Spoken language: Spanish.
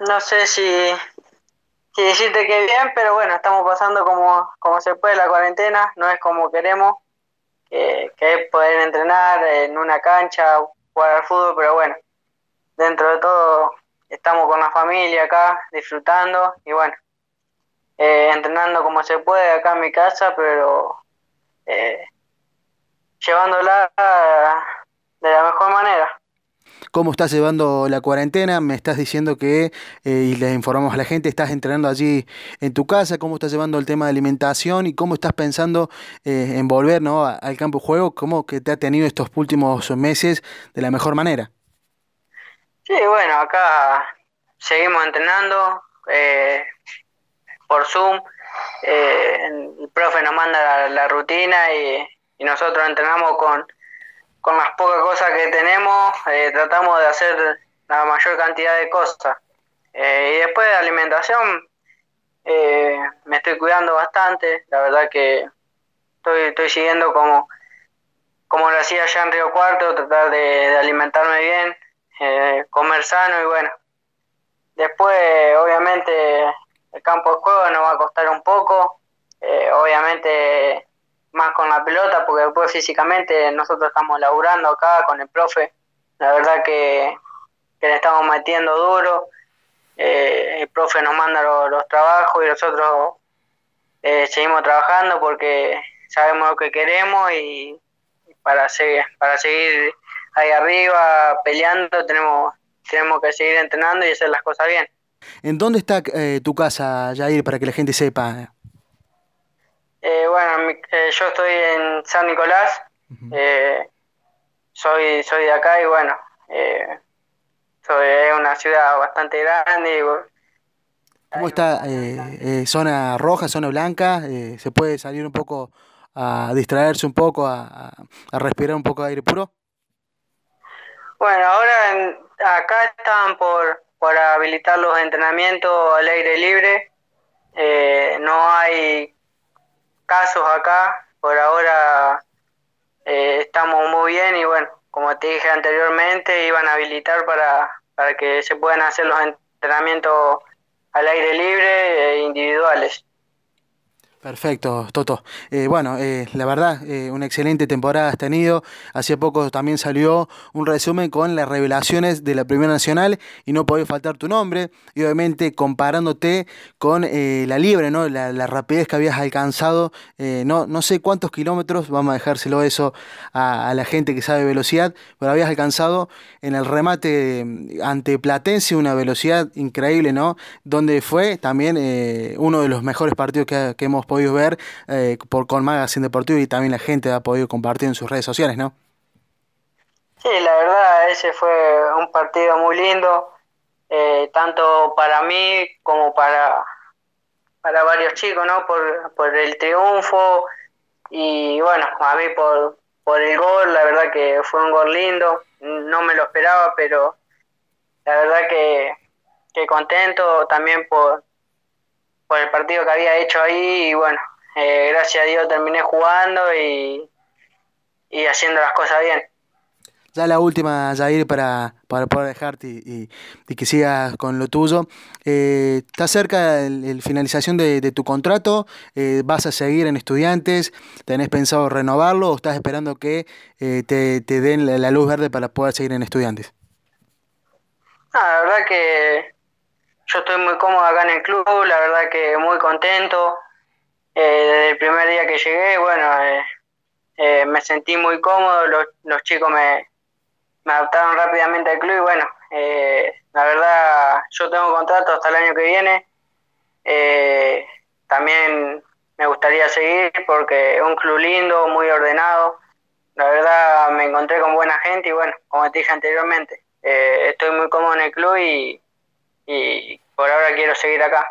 no sé si, si decirte que bien, pero bueno, estamos pasando como, como se puede la cuarentena, no es como queremos, que es poder entrenar en una cancha, jugar al fútbol, pero bueno, dentro de todo estamos con la familia acá, disfrutando y bueno, eh, entrenando como se puede acá en mi casa, pero eh, llevándola de la mejor manera. ¿Cómo estás llevando la cuarentena? Me estás diciendo que, eh, y le informamos a la gente, estás entrenando allí en tu casa, ¿cómo estás llevando el tema de alimentación y cómo estás pensando eh, en volver ¿no? al campo de juego? ¿Cómo que te ha tenido estos últimos meses de la mejor manera? Sí, bueno, acá seguimos entrenando eh, por Zoom. el profe nos manda la, rutina y nosotros entrenamos con con las pocas cosas que tenemos, eh, tratamos de hacer la mayor cantidad de cosas. Eh, y después de alimentación, eh, me estoy cuidando bastante, la verdad que estoy, estoy siguiendo como, como lo hacía allá en Río Cuarto, tratar de, alimentarme bien, comer sano y bueno. Después, obviamente, el campo de juego nos va a costar un poco, obviamente más con la pelota, porque después físicamente nosotros estamos laburando acá con el profe, la verdad que, le estamos metiendo duro, eh, el profe nos manda los trabajos y nosotros eh, seguimos trabajando porque sabemos lo que queremos y, para, seguir, para seguir ahí arriba peleando tenemos, tenemos que seguir entrenando y hacer las cosas bien. ¿En dónde está eh, tu casa, Jair, para que la gente sepa? Eh, bueno, eh, yo estoy en San Nicolás, eh, soy, soy de acá y bueno, soy una ciudad bastante grande. ¿Cómo está? ¿Zona roja, zona blanca? ¿Se puede salir un poco a distraerse un poco, a, respirar un poco de aire puro? Bueno, ahora acá están por, por habilitar los entrenamientos al aire libre. no hay casos acá. Por ahora eh, estamos muy bien y bueno, como te dije anteriormente, iban a habilitar para, para que se puedan hacer los entrenamientos al aire libre e individuales. Perfecto, Toto. Eh, bueno, eh, la verdad, eh, una excelente temporada has tenido. Hace poco también salió un resumen con las revelaciones de la Primera Nacional y no podía faltar tu nombre. Y obviamente comparándote con la libre, ¿no? La, rapidez que habías alcanzado. no, no sé cuántos kilómetros, vamos a dejárselo eso a, la gente que sabe velocidad, pero habías alcanzado en el remate ante Platense una velocidad increíble, ¿no? Donde fue también uno de los mejores partidos que, que hemos podido ver eh, por con Magazine Deportivo y también la gente ha podido compartir en sus redes sociales, ¿no? Sí, la verdad, ese fue un partido muy lindo, eh, tanto para mí como para, para varios chicos, ¿no? Por, por el triunfo y bueno, a mí por, por el gol, la verdad que fue un gol lindo, no me lo esperaba, pero la verdad que, que contento también por, por el partido que había hecho ahí y bueno, eh, gracias a Dios terminé jugando y, y haciendo las cosas bien. Ya la última, Jair, para, para poder dejarte y, que sigas con lo tuyo. Eh, ¿Está cerca la finalización de, tu contrato? Eh, ¿Vas a seguir en estudiantes? ¿Tenés pensado renovarlo o estás esperando que te, te, den la, luz verde para poder seguir en estudiantes? la verdad que yo estoy muy cómodo acá en el club, la verdad que muy contento. Eh, desde el primer día que llegué, bueno, eh, eh, me sentí muy cómodo, los, los chicos me, me, adaptaron rápidamente al club y bueno, la verdad yo tengo contrato hasta el año que viene. también me gustaría seguir porque es un club lindo, muy ordenado. La verdad me encontré con buena gente y bueno, como te dije anteriormente, estoy muy cómodo en el club y, y por ahora quiero seguir acá.